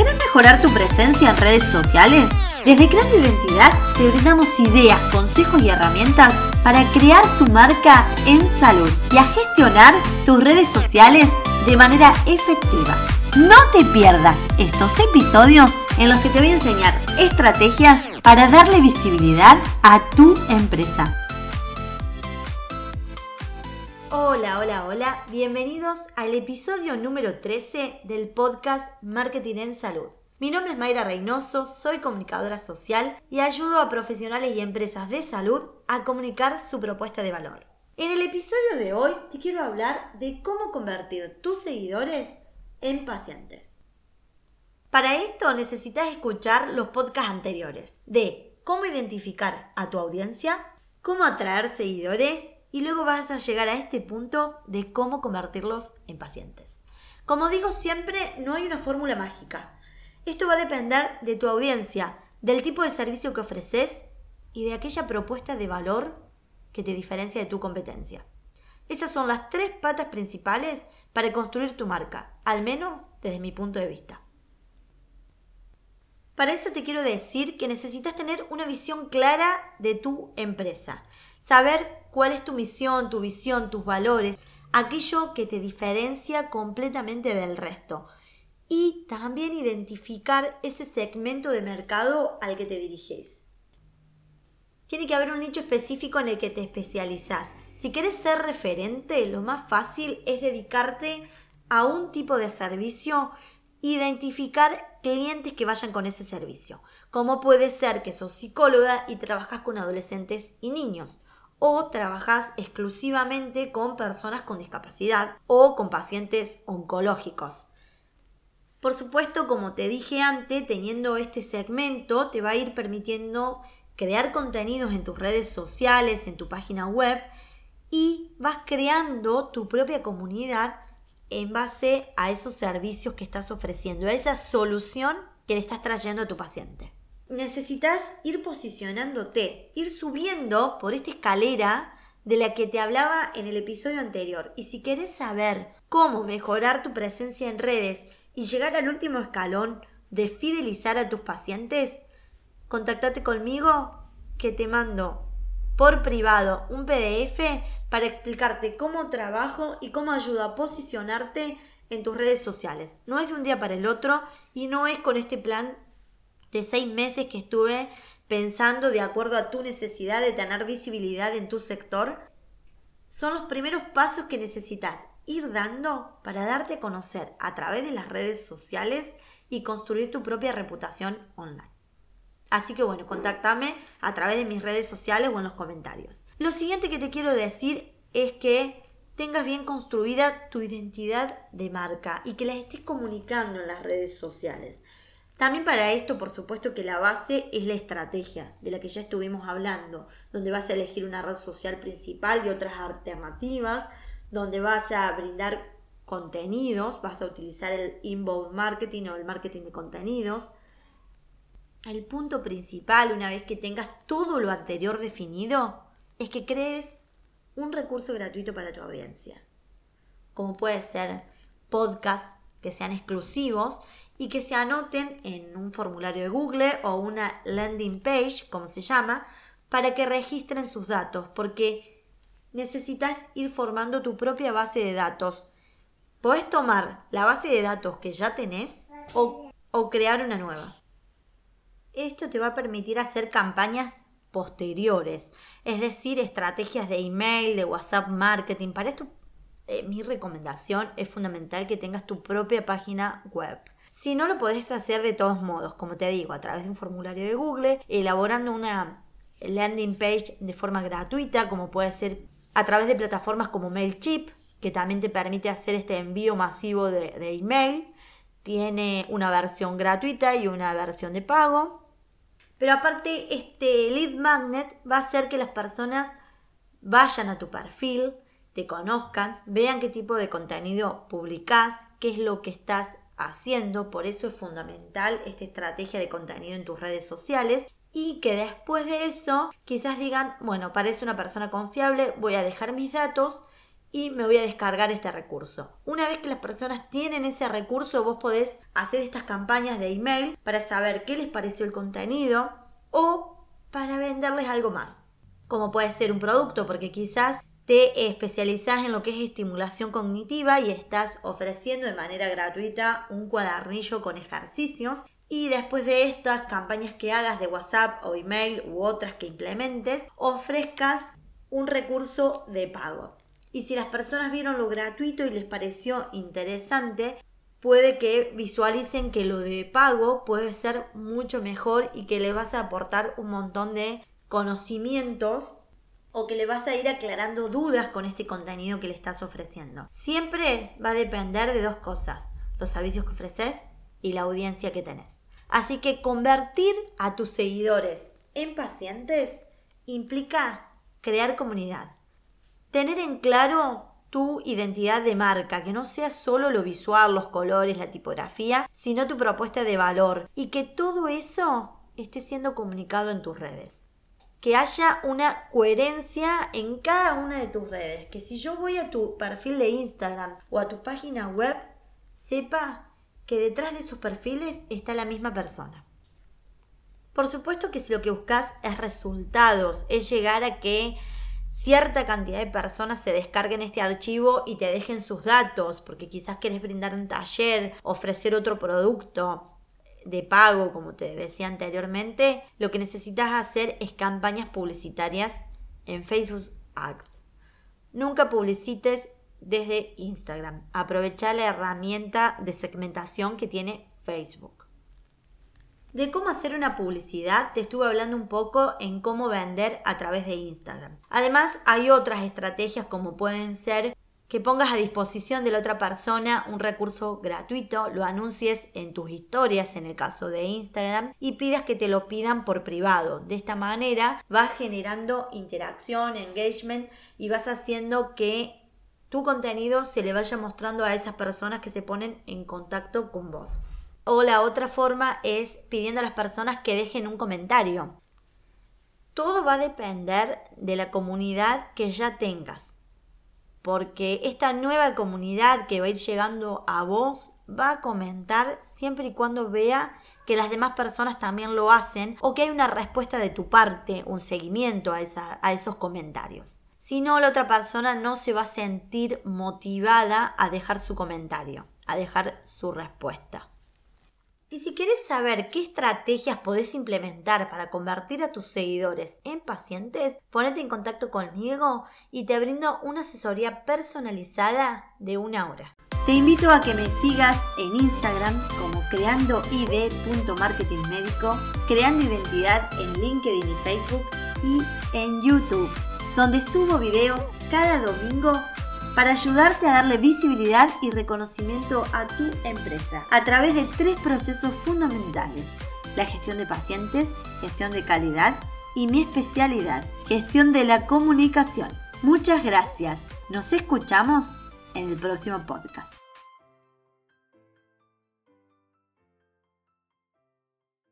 ¿Querés mejorar tu presencia en redes sociales? Desde Creando Identidad te brindamos ideas, consejos y herramientas para crear tu marca en salud y a gestionar tus redes sociales de manera efectiva. No te pierdas estos episodios en los que te voy a enseñar estrategias para darle visibilidad a tu empresa. Hola, hola, hola. Bienvenidos al episodio número 13 del podcast Marketing en Salud. Mi nombre es Mayra Reynoso, soy comunicadora social y ayudo a profesionales y empresas de salud a comunicar su propuesta de valor. En el episodio de hoy te quiero hablar de cómo convertir tus seguidores en pacientes. Para esto necesitas escuchar los podcasts anteriores de cómo identificar a tu audiencia, cómo atraer seguidores y luego vas a llegar a este punto de cómo convertirlos en pacientes. Como digo siempre, no hay una fórmula mágica. Esto va a depender de tu audiencia, del tipo de servicio que ofreces y de aquella propuesta de valor que te diferencia de tu competencia. Esas son las tres patas principales para construir tu marca, al menos desde mi punto de vista. Para eso te quiero decir que necesitas tener una visión clara de tu empresa, saber cuál es tu misión, tu visión, tus valores, aquello que te diferencia completamente del resto. Y también identificar ese segmento de mercado al que te diriges. Tiene que haber un nicho específico en el que te especializas. Si quieres ser referente, lo más fácil es dedicarte a un tipo de servicio, identificar clientes que vayan con ese servicio. Como puede ser que sos psicóloga y trabajas con adolescentes y niños o trabajas exclusivamente con personas con discapacidad o con pacientes oncológicos. Por supuesto, como te dije antes, teniendo este segmento te va a ir permitiendo crear contenidos en tus redes sociales, en tu página web y vas creando tu propia comunidad en base a esos servicios que estás ofreciendo, a esa solución que le estás trayendo a tu paciente necesitas ir posicionándote, ir subiendo por esta escalera de la que te hablaba en el episodio anterior. Y si quieres saber cómo mejorar tu presencia en redes y llegar al último escalón de fidelizar a tus pacientes, contactate conmigo que te mando por privado un PDF para explicarte cómo trabajo y cómo ayudo a posicionarte en tus redes sociales. No es de un día para el otro y no es con este plan de seis meses que estuve pensando de acuerdo a tu necesidad de tener visibilidad en tu sector, son los primeros pasos que necesitas ir dando para darte a conocer a través de las redes sociales y construir tu propia reputación online. Así que bueno, contáctame a través de mis redes sociales o en los comentarios. Lo siguiente que te quiero decir es que tengas bien construida tu identidad de marca y que la estés comunicando en las redes sociales. También para esto, por supuesto que la base es la estrategia de la que ya estuvimos hablando, donde vas a elegir una red social principal y otras alternativas, donde vas a brindar contenidos, vas a utilizar el inbound marketing o el marketing de contenidos. El punto principal, una vez que tengas todo lo anterior definido, es que crees un recurso gratuito para tu audiencia, como puede ser podcasts que sean exclusivos y que se anoten en un formulario de Google o una landing page, como se llama, para que registren sus datos, porque necesitas ir formando tu propia base de datos. Podés tomar la base de datos que ya tenés o, o crear una nueva. Esto te va a permitir hacer campañas posteriores, es decir, estrategias de email, de WhatsApp marketing. Para esto, eh, mi recomendación es fundamental que tengas tu propia página web. Si no, lo podés hacer de todos modos, como te digo, a través de un formulario de Google, elaborando una landing page de forma gratuita, como puede ser a través de plataformas como MailChimp, que también te permite hacer este envío masivo de, de email. Tiene una versión gratuita y una versión de pago. Pero aparte, este lead magnet va a hacer que las personas vayan a tu perfil, te conozcan, vean qué tipo de contenido publicás, qué es lo que estás haciendo, por eso es fundamental esta estrategia de contenido en tus redes sociales. Y que después de eso quizás digan, bueno, parece una persona confiable, voy a dejar mis datos y me voy a descargar este recurso. Una vez que las personas tienen ese recurso, vos podés hacer estas campañas de email para saber qué les pareció el contenido o para venderles algo más. Como puede ser un producto, porque quizás te especializas en lo que es estimulación cognitiva y estás ofreciendo de manera gratuita un cuadernillo con ejercicios y después de estas campañas que hagas de WhatsApp o email u otras que implementes, ofrezcas un recurso de pago. Y si las personas vieron lo gratuito y les pareció interesante, puede que visualicen que lo de pago puede ser mucho mejor y que le vas a aportar un montón de conocimientos o que le vas a ir aclarando dudas con este contenido que le estás ofreciendo. Siempre va a depender de dos cosas, los servicios que ofreces y la audiencia que tenés. Así que convertir a tus seguidores en pacientes implica crear comunidad. Tener en claro tu identidad de marca, que no sea solo lo visual, los colores, la tipografía, sino tu propuesta de valor y que todo eso esté siendo comunicado en tus redes. Que haya una coherencia en cada una de tus redes, que si yo voy a tu perfil de Instagram o a tu página web, sepa que detrás de esos perfiles está la misma persona. Por supuesto que si lo que buscas es resultados, es llegar a que cierta cantidad de personas se descarguen este archivo y te dejen sus datos, porque quizás quieres brindar un taller, ofrecer otro producto de pago, como te decía anteriormente, lo que necesitas hacer es campañas publicitarias en Facebook Ads. Nunca publicites desde Instagram. Aprovecha la herramienta de segmentación que tiene Facebook. De cómo hacer una publicidad te estuve hablando un poco en cómo vender a través de Instagram. Además hay otras estrategias como pueden ser que pongas a disposición de la otra persona un recurso gratuito, lo anuncies en tus historias en el caso de Instagram y pidas que te lo pidan por privado. De esta manera vas generando interacción, engagement y vas haciendo que tu contenido se le vaya mostrando a esas personas que se ponen en contacto con vos. O la otra forma es pidiendo a las personas que dejen un comentario. Todo va a depender de la comunidad que ya tengas. Porque esta nueva comunidad que va a ir llegando a vos va a comentar siempre y cuando vea que las demás personas también lo hacen o que hay una respuesta de tu parte, un seguimiento a, a esos comentarios. Si no, la otra persona no se va a sentir motivada a dejar su comentario, a dejar su respuesta. Y si quieres saber qué estrategias podés implementar para convertir a tus seguidores en pacientes, ponete en contacto conmigo y te brindo una asesoría personalizada de una hora. Te invito a que me sigas en Instagram como creandoid.marketingmédico, creando identidad en LinkedIn y Facebook y en YouTube, donde subo videos cada domingo para ayudarte a darle visibilidad y reconocimiento a tu empresa a través de tres procesos fundamentales. La gestión de pacientes, gestión de calidad y mi especialidad, gestión de la comunicación. Muchas gracias. Nos escuchamos en el próximo podcast.